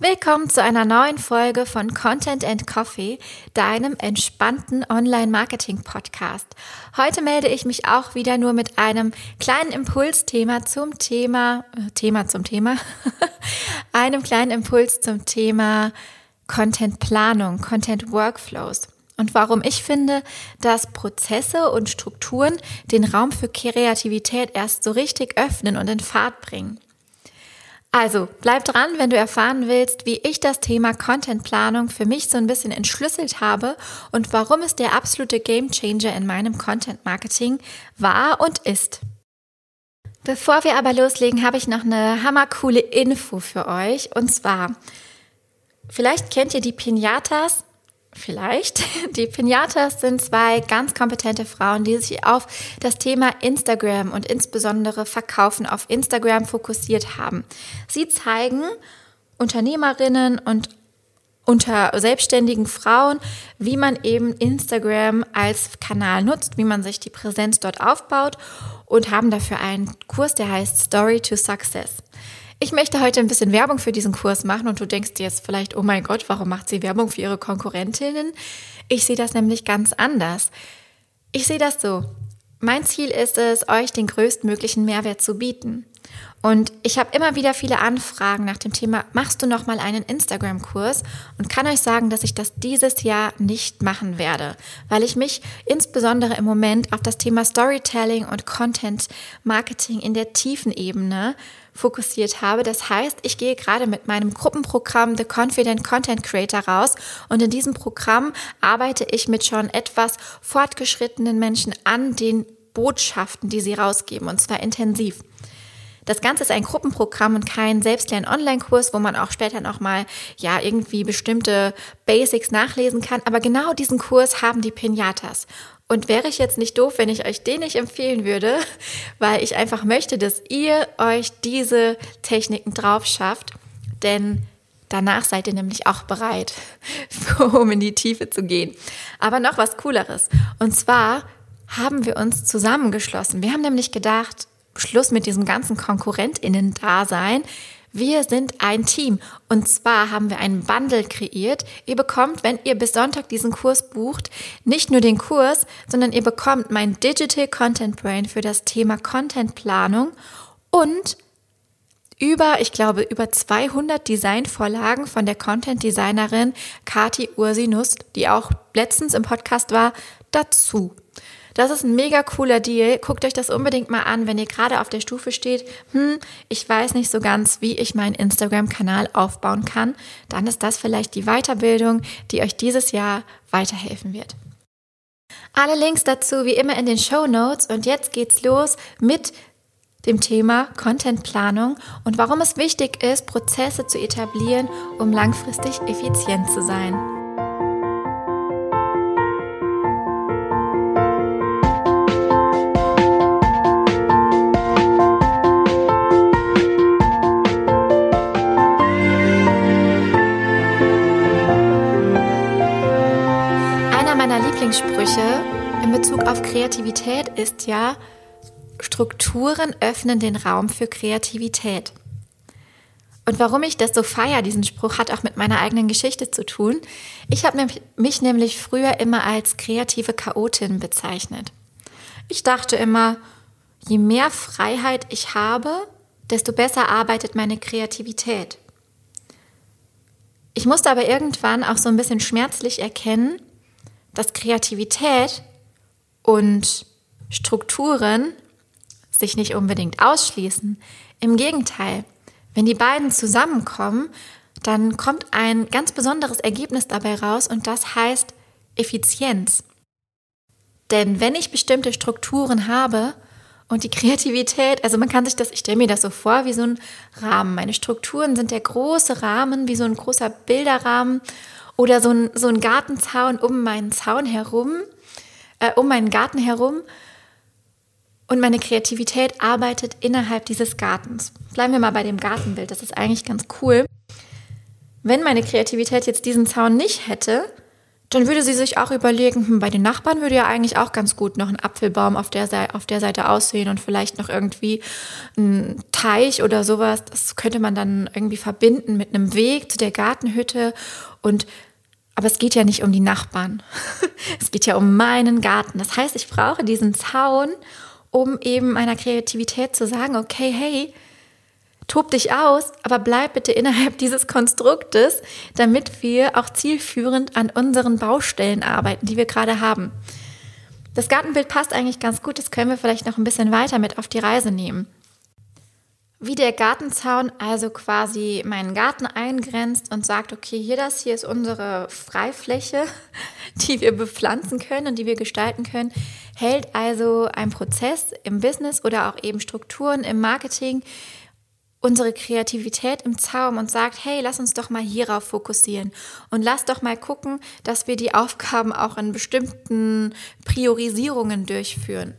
Willkommen zu einer neuen Folge von Content and Coffee, deinem entspannten Online-Marketing-Podcast. Heute melde ich mich auch wieder nur mit einem kleinen Impulsthema zum Thema, äh, Thema zum Thema, einem kleinen Impuls zum Thema Content-Planung, Content-Workflows. Und warum ich finde, dass Prozesse und Strukturen den Raum für Kreativität erst so richtig öffnen und in Fahrt bringen. Also bleib dran, wenn du erfahren willst, wie ich das Thema Contentplanung für mich so ein bisschen entschlüsselt habe und warum es der absolute Gamechanger in meinem Content Marketing war und ist. Bevor wir aber loslegen, habe ich noch eine hammercoole Info für euch. Und zwar, vielleicht kennt ihr die Pinatas vielleicht. Die Pinatas sind zwei ganz kompetente Frauen, die sich auf das Thema Instagram und insbesondere Verkaufen auf Instagram fokussiert haben. Sie zeigen Unternehmerinnen und unter selbstständigen Frauen, wie man eben Instagram als Kanal nutzt, wie man sich die Präsenz dort aufbaut und haben dafür einen Kurs, der heißt Story to Success. Ich möchte heute ein bisschen Werbung für diesen Kurs machen und du denkst dir jetzt vielleicht, oh mein Gott, warum macht sie Werbung für ihre Konkurrentinnen? Ich sehe das nämlich ganz anders. Ich sehe das so. Mein Ziel ist es, euch den größtmöglichen Mehrwert zu bieten. Und ich habe immer wieder viele Anfragen nach dem Thema, machst du noch mal einen Instagram-Kurs? Und kann euch sagen, dass ich das dieses Jahr nicht machen werde, weil ich mich insbesondere im Moment auf das Thema Storytelling und Content Marketing in der tiefen Ebene fokussiert habe. Das heißt, ich gehe gerade mit meinem Gruppenprogramm The Confident Content Creator raus und in diesem Programm arbeite ich mit schon etwas fortgeschrittenen Menschen an den Botschaften, die sie rausgeben und zwar intensiv. Das Ganze ist ein Gruppenprogramm und kein Selbstlern-Online-Kurs, wo man auch später nochmal, ja, irgendwie bestimmte Basics nachlesen kann. Aber genau diesen Kurs haben die Pinatas. Und wäre ich jetzt nicht doof, wenn ich euch den nicht empfehlen würde, weil ich einfach möchte, dass ihr euch diese Techniken drauf schafft, denn danach seid ihr nämlich auch bereit, um in die Tiefe zu gehen. Aber noch was Cooleres. Und zwar haben wir uns zusammengeschlossen. Wir haben nämlich gedacht, Schluss mit diesem ganzen KonkurrentInnen-Dasein. Wir sind ein Team und zwar haben wir einen Bundle kreiert. Ihr bekommt, wenn ihr bis Sonntag diesen Kurs bucht, nicht nur den Kurs, sondern ihr bekommt mein Digital Content Brain für das Thema Content Planung und über, ich glaube, über 200 Designvorlagen von der Content Designerin Kati Ursinus, die auch letztens im Podcast war, dazu. Das ist ein mega cooler Deal. Guckt euch das unbedingt mal an, wenn ihr gerade auf der Stufe steht, hm, ich weiß nicht so ganz, wie ich meinen Instagram-Kanal aufbauen kann. Dann ist das vielleicht die Weiterbildung, die euch dieses Jahr weiterhelfen wird. Alle Links dazu wie immer in den Show Notes und jetzt geht's los mit dem Thema Contentplanung und warum es wichtig ist, Prozesse zu etablieren, um langfristig effizient zu sein. Lieblingssprüche in Bezug auf Kreativität ist ja, Strukturen öffnen den Raum für Kreativität. Und warum ich das so feier, diesen Spruch, hat auch mit meiner eigenen Geschichte zu tun. Ich habe mich nämlich früher immer als kreative Chaotin bezeichnet. Ich dachte immer, je mehr Freiheit ich habe, desto besser arbeitet meine Kreativität. Ich musste aber irgendwann auch so ein bisschen schmerzlich erkennen, dass Kreativität und Strukturen sich nicht unbedingt ausschließen. Im Gegenteil, wenn die beiden zusammenkommen, dann kommt ein ganz besonderes Ergebnis dabei raus und das heißt Effizienz. Denn wenn ich bestimmte Strukturen habe und die Kreativität, also man kann sich das, ich stelle mir das so vor wie so ein Rahmen. Meine Strukturen sind der große Rahmen, wie so ein großer Bilderrahmen oder so ein, so ein Gartenzaun um meinen Zaun herum, äh, um meinen Garten herum. Und meine Kreativität arbeitet innerhalb dieses Gartens. Bleiben wir mal bei dem Gartenbild, das ist eigentlich ganz cool. Wenn meine Kreativität jetzt diesen Zaun nicht hätte, dann würde sie sich auch überlegen, hm, bei den Nachbarn würde ja eigentlich auch ganz gut noch ein Apfelbaum auf der, Seite, auf der Seite aussehen und vielleicht noch irgendwie ein Teich oder sowas. Das könnte man dann irgendwie verbinden mit einem Weg zu der Gartenhütte und aber es geht ja nicht um die Nachbarn. es geht ja um meinen Garten. Das heißt, ich brauche diesen Zaun, um eben meiner Kreativität zu sagen, okay, hey, tob dich aus, aber bleib bitte innerhalb dieses Konstruktes, damit wir auch zielführend an unseren Baustellen arbeiten, die wir gerade haben. Das Gartenbild passt eigentlich ganz gut, das können wir vielleicht noch ein bisschen weiter mit auf die Reise nehmen. Wie der Gartenzaun also quasi meinen Garten eingrenzt und sagt, okay, hier das hier ist unsere Freifläche, die wir bepflanzen können und die wir gestalten können, hält also ein Prozess im Business oder auch eben Strukturen im Marketing unsere Kreativität im Zaum und sagt, hey, lass uns doch mal hierauf fokussieren und lass doch mal gucken, dass wir die Aufgaben auch in bestimmten Priorisierungen durchführen.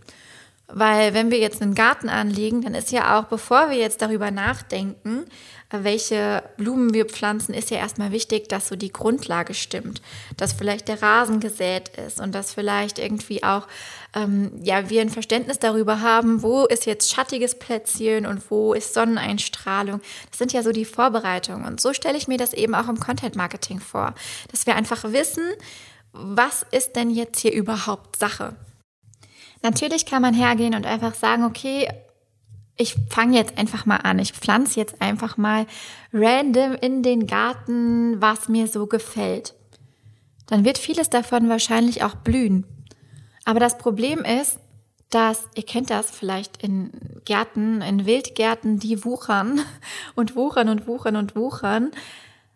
Weil wenn wir jetzt einen Garten anlegen, dann ist ja auch, bevor wir jetzt darüber nachdenken, welche Blumen wir pflanzen, ist ja erstmal wichtig, dass so die Grundlage stimmt, dass vielleicht der Rasen gesät ist und dass vielleicht irgendwie auch ähm, ja wir ein Verständnis darüber haben, wo ist jetzt schattiges Plätzchen und wo ist Sonneneinstrahlung. Das sind ja so die Vorbereitungen und so stelle ich mir das eben auch im Content Marketing vor, dass wir einfach wissen, was ist denn jetzt hier überhaupt Sache. Natürlich kann man hergehen und einfach sagen, okay, ich fange jetzt einfach mal an. Ich pflanze jetzt einfach mal random in den Garten, was mir so gefällt. Dann wird vieles davon wahrscheinlich auch blühen. Aber das Problem ist, dass, ihr kennt das vielleicht in Gärten, in Wildgärten, die wuchern und wuchern und wuchern und wuchern,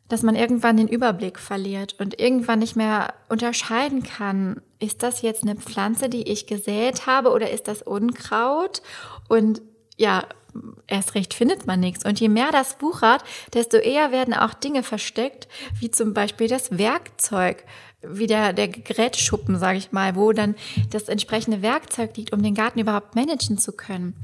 dass man irgendwann den Überblick verliert und irgendwann nicht mehr unterscheiden kann, ist das jetzt eine Pflanze, die ich gesät habe oder ist das Unkraut? Und ja, erst recht findet man nichts. Und je mehr das wuchert, desto eher werden auch Dinge versteckt, wie zum Beispiel das Werkzeug, wie der, der Geräteschuppen, sage ich mal, wo dann das entsprechende Werkzeug liegt, um den Garten überhaupt managen zu können.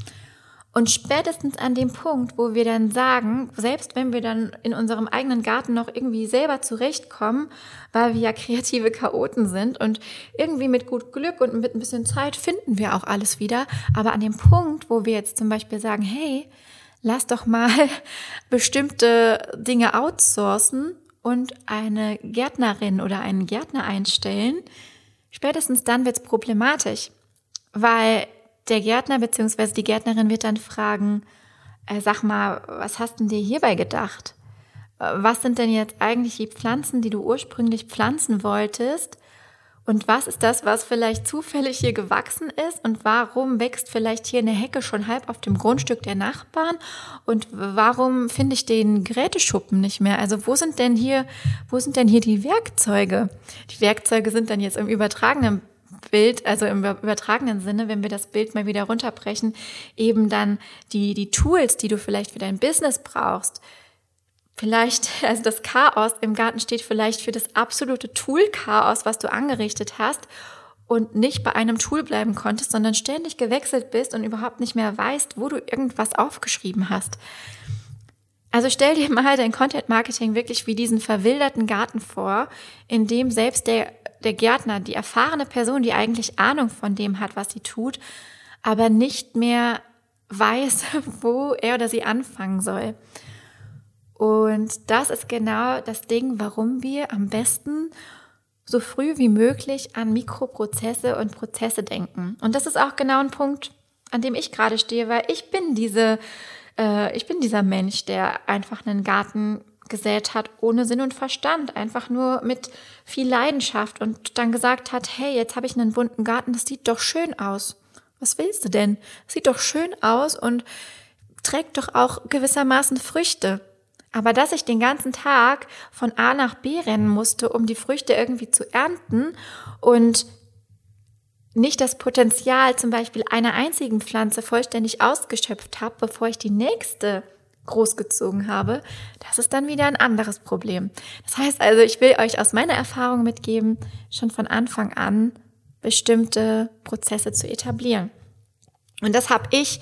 Und spätestens an dem Punkt, wo wir dann sagen, selbst wenn wir dann in unserem eigenen Garten noch irgendwie selber zurechtkommen, weil wir ja kreative Chaoten sind und irgendwie mit gut Glück und mit ein bisschen Zeit finden wir auch alles wieder. Aber an dem Punkt, wo wir jetzt zum Beispiel sagen, hey, lass doch mal bestimmte Dinge outsourcen und eine Gärtnerin oder einen Gärtner einstellen, spätestens dann wird's problematisch, weil der Gärtner bzw. die Gärtnerin wird dann fragen, äh, sag mal, was hast denn dir hierbei gedacht? Äh, was sind denn jetzt eigentlich die Pflanzen, die du ursprünglich pflanzen wolltest? Und was ist das, was vielleicht zufällig hier gewachsen ist? Und warum wächst vielleicht hier eine Hecke schon halb auf dem Grundstück der Nachbarn? Und warum finde ich den Geräteschuppen nicht mehr? Also wo sind denn hier, wo sind denn hier die Werkzeuge? Die Werkzeuge sind dann jetzt im übertragenen Bild, also im übertragenen Sinne, wenn wir das Bild mal wieder runterbrechen, eben dann die, die Tools, die du vielleicht für dein Business brauchst. Vielleicht, also das Chaos im Garten steht vielleicht für das absolute Tool-Chaos, was du angerichtet hast und nicht bei einem Tool bleiben konntest, sondern ständig gewechselt bist und überhaupt nicht mehr weißt, wo du irgendwas aufgeschrieben hast. Also stell dir mal dein Content Marketing wirklich wie diesen verwilderten Garten vor, in dem selbst der der Gärtner, die erfahrene Person, die eigentlich Ahnung von dem hat, was sie tut, aber nicht mehr weiß, wo er oder sie anfangen soll. Und das ist genau das Ding, warum wir am besten so früh wie möglich an Mikroprozesse und Prozesse denken. Und das ist auch genau ein Punkt, an dem ich gerade stehe, weil ich bin diese, äh, ich bin dieser Mensch, der einfach einen Garten gesät hat, ohne Sinn und Verstand, einfach nur mit viel Leidenschaft und dann gesagt hat, hey, jetzt habe ich einen bunten Garten, das sieht doch schön aus. Was willst du denn? Das sieht doch schön aus und trägt doch auch gewissermaßen Früchte. Aber dass ich den ganzen Tag von A nach B rennen musste, um die Früchte irgendwie zu ernten und nicht das Potenzial zum Beispiel einer einzigen Pflanze vollständig ausgeschöpft habe, bevor ich die nächste großgezogen habe, das ist dann wieder ein anderes Problem. Das heißt also, ich will euch aus meiner Erfahrung mitgeben, schon von Anfang an bestimmte Prozesse zu etablieren. Und das habe ich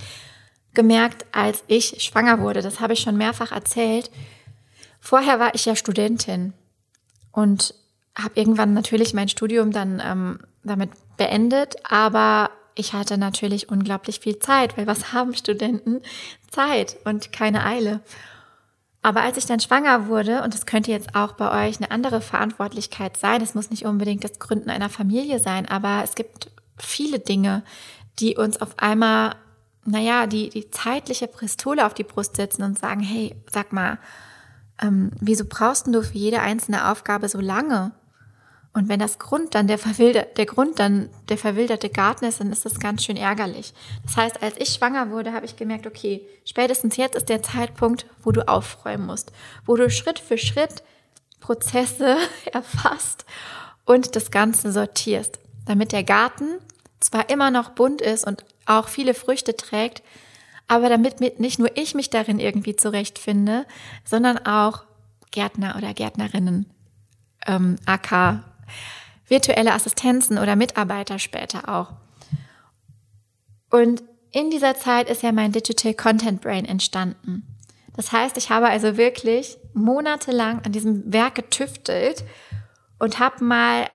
gemerkt, als ich schwanger wurde. Das habe ich schon mehrfach erzählt. Vorher war ich ja Studentin und habe irgendwann natürlich mein Studium dann ähm, damit beendet, aber ich hatte natürlich unglaublich viel Zeit, weil was haben Studenten? Zeit und keine Eile. Aber als ich dann schwanger wurde, und das könnte jetzt auch bei euch eine andere Verantwortlichkeit sein, es muss nicht unbedingt das Gründen einer Familie sein, aber es gibt viele Dinge, die uns auf einmal, naja, die, die zeitliche Pistole auf die Brust setzen und sagen, hey, sag mal, ähm, wieso brauchst du für jede einzelne Aufgabe so lange? Und wenn das Grund dann der, verwildert, der Grund dann der verwilderte Garten ist, dann ist das ganz schön ärgerlich. Das heißt, als ich schwanger wurde, habe ich gemerkt, okay, spätestens jetzt ist der Zeitpunkt, wo du aufräumen musst, wo du Schritt für Schritt Prozesse erfasst und das Ganze sortierst, damit der Garten zwar immer noch bunt ist und auch viele Früchte trägt, aber damit nicht nur ich mich darin irgendwie zurechtfinde, sondern auch Gärtner oder Gärtnerinnen, ähm, AK virtuelle Assistenzen oder Mitarbeiter später auch. Und in dieser Zeit ist ja mein Digital Content Brain entstanden. Das heißt, ich habe also wirklich monatelang an diesem Werk getüftelt und habe mal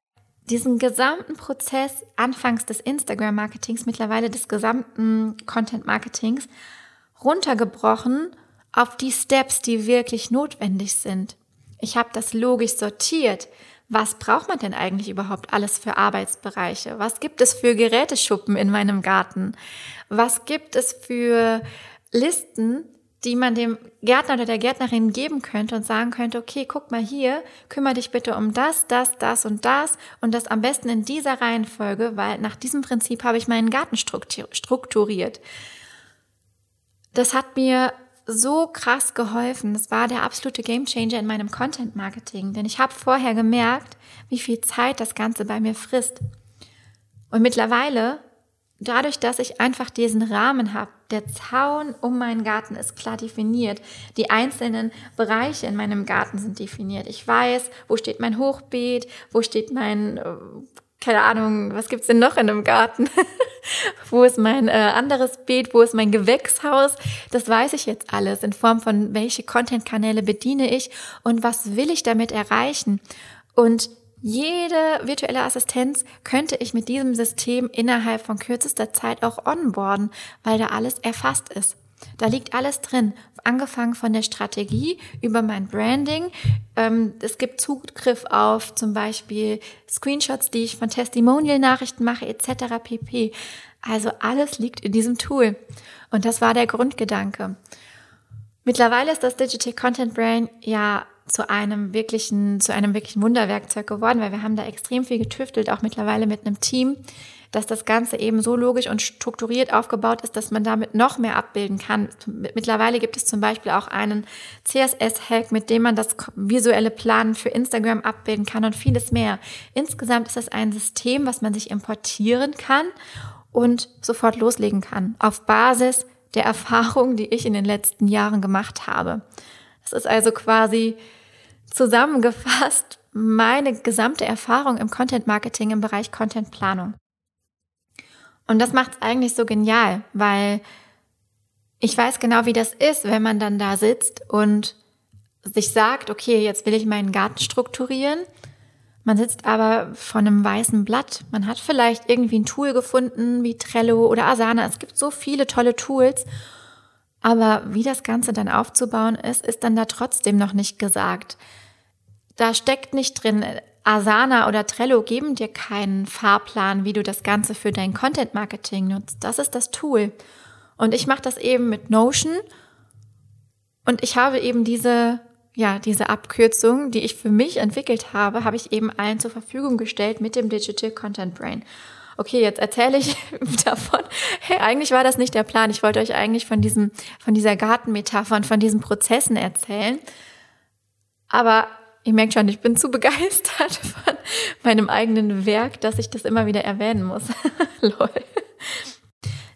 diesen gesamten Prozess anfangs des Instagram-Marketings, mittlerweile des gesamten Content-Marketings runtergebrochen auf die Steps, die wirklich notwendig sind. Ich habe das logisch sortiert was braucht man denn eigentlich überhaupt alles für Arbeitsbereiche? Was gibt es für Geräteschuppen in meinem Garten? Was gibt es für Listen, die man dem Gärtner oder der Gärtnerin geben könnte und sagen könnte, okay, guck mal hier, kümmere dich bitte um das, das, das und das und das am besten in dieser Reihenfolge, weil nach diesem Prinzip habe ich meinen Garten strukturiert. Das hat mir so krass geholfen. Das war der absolute Gamechanger in meinem Content Marketing, denn ich habe vorher gemerkt, wie viel Zeit das Ganze bei mir frisst. Und mittlerweile, dadurch, dass ich einfach diesen Rahmen habe, der Zaun um meinen Garten ist klar definiert, die einzelnen Bereiche in meinem Garten sind definiert. Ich weiß, wo steht mein Hochbeet, wo steht mein äh, keine Ahnung, was gibt's denn noch in einem Garten? wo ist mein äh, anderes Beet? Wo ist mein Gewächshaus? Das weiß ich jetzt alles in Form von welche Content-Kanäle bediene ich und was will ich damit erreichen? Und jede virtuelle Assistenz könnte ich mit diesem System innerhalb von kürzester Zeit auch onboarden, weil da alles erfasst ist. Da liegt alles drin, angefangen von der Strategie über mein Branding. Ähm, es gibt Zugriff auf zum Beispiel Screenshots, die ich von Testimonial-Nachrichten mache, etc. pp. Also alles liegt in diesem Tool. Und das war der Grundgedanke. Mittlerweile ist das Digital Content Brain ja zu einem wirklichen, zu einem wirklichen Wunderwerkzeug geworden, weil wir haben da extrem viel getüftelt, auch mittlerweile mit einem Team, dass das Ganze eben so logisch und strukturiert aufgebaut ist, dass man damit noch mehr abbilden kann. Mittlerweile gibt es zum Beispiel auch einen CSS-Hack, mit dem man das visuelle Planen für Instagram abbilden kann und vieles mehr. Insgesamt ist das ein System, was man sich importieren kann und sofort loslegen kann, auf Basis der Erfahrungen, die ich in den letzten Jahren gemacht habe. Das ist also quasi zusammengefasst meine gesamte Erfahrung im Content Marketing im Bereich Content Planung. Und das macht es eigentlich so genial, weil ich weiß genau, wie das ist, wenn man dann da sitzt und sich sagt, okay, jetzt will ich meinen Garten strukturieren. Man sitzt aber vor einem weißen Blatt. Man hat vielleicht irgendwie ein Tool gefunden, wie Trello oder Asana. Es gibt so viele tolle Tools. Aber wie das Ganze dann aufzubauen ist, ist dann da trotzdem noch nicht gesagt. Da steckt nicht drin, Asana oder Trello geben dir keinen Fahrplan, wie du das Ganze für dein Content Marketing nutzt. Das ist das Tool. Und ich mache das eben mit Notion. Und ich habe eben diese, ja, diese Abkürzung, die ich für mich entwickelt habe, habe ich eben allen zur Verfügung gestellt mit dem Digital Content Brain. Okay, jetzt erzähle ich davon. Hey, eigentlich war das nicht der Plan. Ich wollte euch eigentlich von diesem, von dieser Gartenmetapher und von diesen Prozessen erzählen. Aber Ihr merkt schon, ich bin zu begeistert von meinem eigenen Werk, dass ich das immer wieder erwähnen muss. Lol.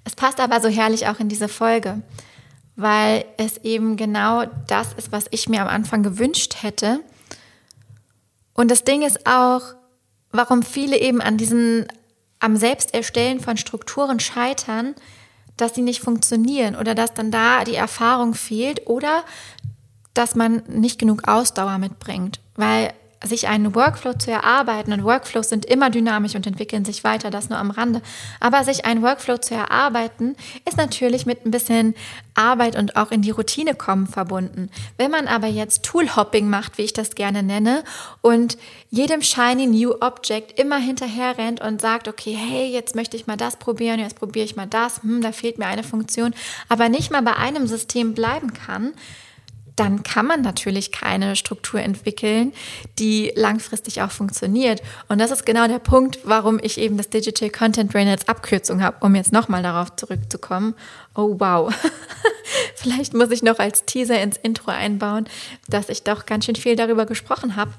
Es passt aber so herrlich auch in diese Folge, weil es eben genau das ist, was ich mir am Anfang gewünscht hätte. Und das Ding ist auch, warum viele eben an diesen, am Selbsterstellen von Strukturen scheitern, dass sie nicht funktionieren oder dass dann da die Erfahrung fehlt oder dass man nicht genug Ausdauer mitbringt. Weil sich einen Workflow zu erarbeiten, und Workflows sind immer dynamisch und entwickeln sich weiter, das nur am Rande, aber sich einen Workflow zu erarbeiten, ist natürlich mit ein bisschen Arbeit und auch in die Routine kommen verbunden. Wenn man aber jetzt Toolhopping macht, wie ich das gerne nenne, und jedem shiny new object immer hinterher rennt und sagt, okay, hey, jetzt möchte ich mal das probieren, jetzt probiere ich mal das, hm, da fehlt mir eine Funktion, aber nicht mal bei einem System bleiben kann, dann kann man natürlich keine Struktur entwickeln, die langfristig auch funktioniert. Und das ist genau der Punkt, warum ich eben das Digital Content Brain als Abkürzung habe, um jetzt nochmal darauf zurückzukommen. Oh wow, vielleicht muss ich noch als Teaser ins Intro einbauen, dass ich doch ganz schön viel darüber gesprochen habe.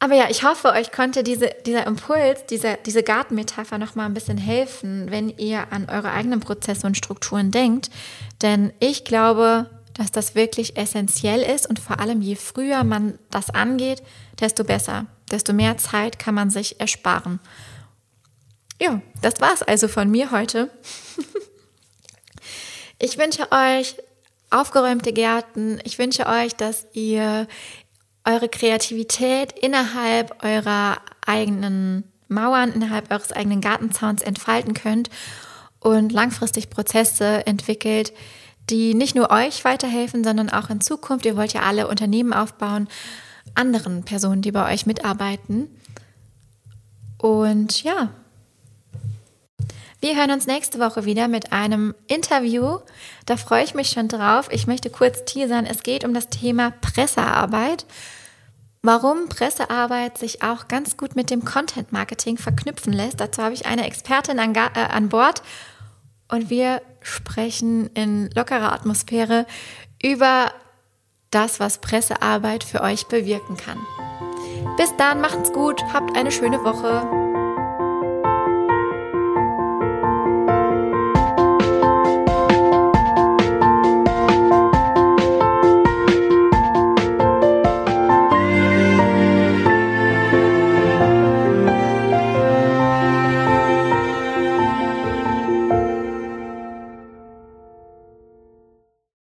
Aber ja, ich hoffe, euch konnte diese, dieser Impuls, diese, diese Gartenmetapher noch mal ein bisschen helfen, wenn ihr an eure eigenen Prozesse und Strukturen denkt. Denn ich glaube, dass das wirklich essentiell ist und vor allem je früher man das angeht, desto besser, desto mehr Zeit kann man sich ersparen. Ja, das war's also von mir heute. ich wünsche euch aufgeräumte Gärten. Ich wünsche euch, dass ihr eure Kreativität innerhalb eurer eigenen Mauern, innerhalb eures eigenen Gartenzauns entfalten könnt und langfristig Prozesse entwickelt, die nicht nur euch weiterhelfen, sondern auch in Zukunft, ihr wollt ja alle Unternehmen aufbauen, anderen Personen, die bei euch mitarbeiten. Und ja, wir hören uns nächste Woche wieder mit einem Interview. Da freue ich mich schon drauf. Ich möchte kurz teasern. Es geht um das Thema Pressearbeit. Warum Pressearbeit sich auch ganz gut mit dem Content Marketing verknüpfen lässt. Dazu habe ich eine Expertin an, äh, an Bord und wir sprechen in lockerer Atmosphäre über das, was Pressearbeit für euch bewirken kann. Bis dann, macht's gut, habt eine schöne Woche.